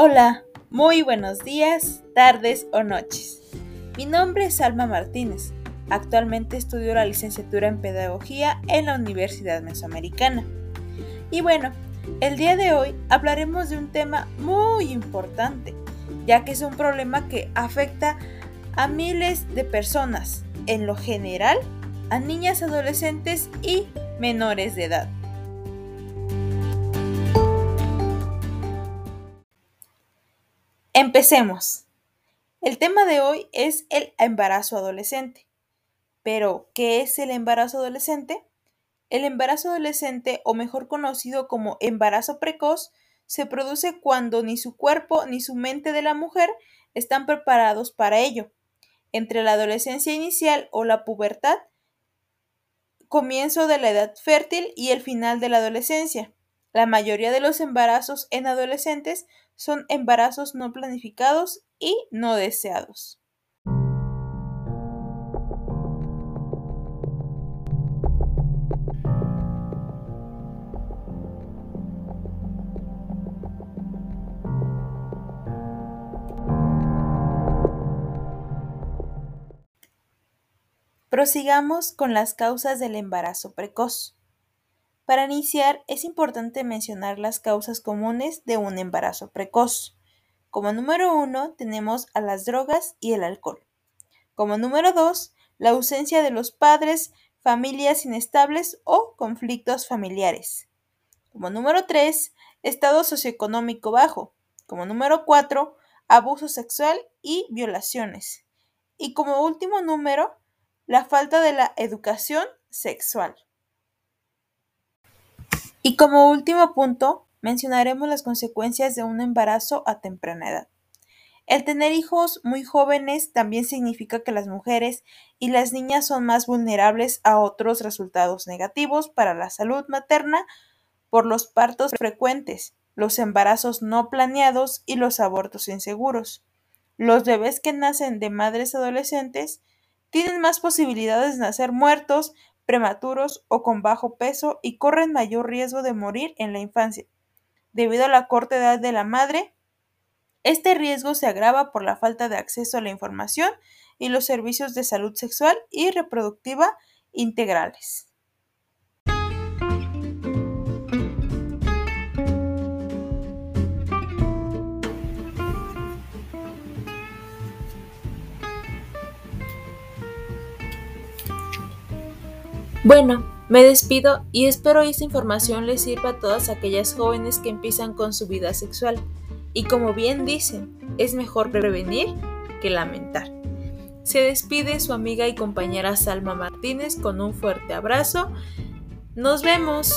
Hola, muy buenos días, tardes o noches. Mi nombre es Alma Martínez. Actualmente estudio la licenciatura en Pedagogía en la Universidad Mesoamericana. Y bueno, el día de hoy hablaremos de un tema muy importante, ya que es un problema que afecta a miles de personas, en lo general, a niñas, adolescentes y menores de edad. Empecemos. El tema de hoy es el embarazo adolescente. Pero, ¿qué es el embarazo adolescente? El embarazo adolescente, o mejor conocido como embarazo precoz, se produce cuando ni su cuerpo ni su mente de la mujer están preparados para ello. Entre la adolescencia inicial o la pubertad, comienzo de la edad fértil y el final de la adolescencia. La mayoría de los embarazos en adolescentes son embarazos no planificados y no deseados. Prosigamos con las causas del embarazo precoz. Para iniciar, es importante mencionar las causas comunes de un embarazo precoz. Como número uno, tenemos a las drogas y el alcohol. Como número dos, la ausencia de los padres, familias inestables o conflictos familiares. Como número tres, estado socioeconómico bajo. Como número cuatro, abuso sexual y violaciones. Y como último número, la falta de la educación sexual. Y como último punto, mencionaremos las consecuencias de un embarazo a temprana edad. El tener hijos muy jóvenes también significa que las mujeres y las niñas son más vulnerables a otros resultados negativos para la salud materna por los partos frecuentes, los embarazos no planeados y los abortos inseguros. Los bebés que nacen de madres adolescentes tienen más posibilidades de nacer muertos, prematuros o con bajo peso y corren mayor riesgo de morir en la infancia. Debido a la corta edad de la madre, este riesgo se agrava por la falta de acceso a la información y los servicios de salud sexual y reproductiva integrales. Bueno, me despido y espero esta información les sirva a todas aquellas jóvenes que empiezan con su vida sexual. Y como bien dicen, es mejor prevenir que lamentar. Se despide su amiga y compañera Salma Martínez con un fuerte abrazo. Nos vemos.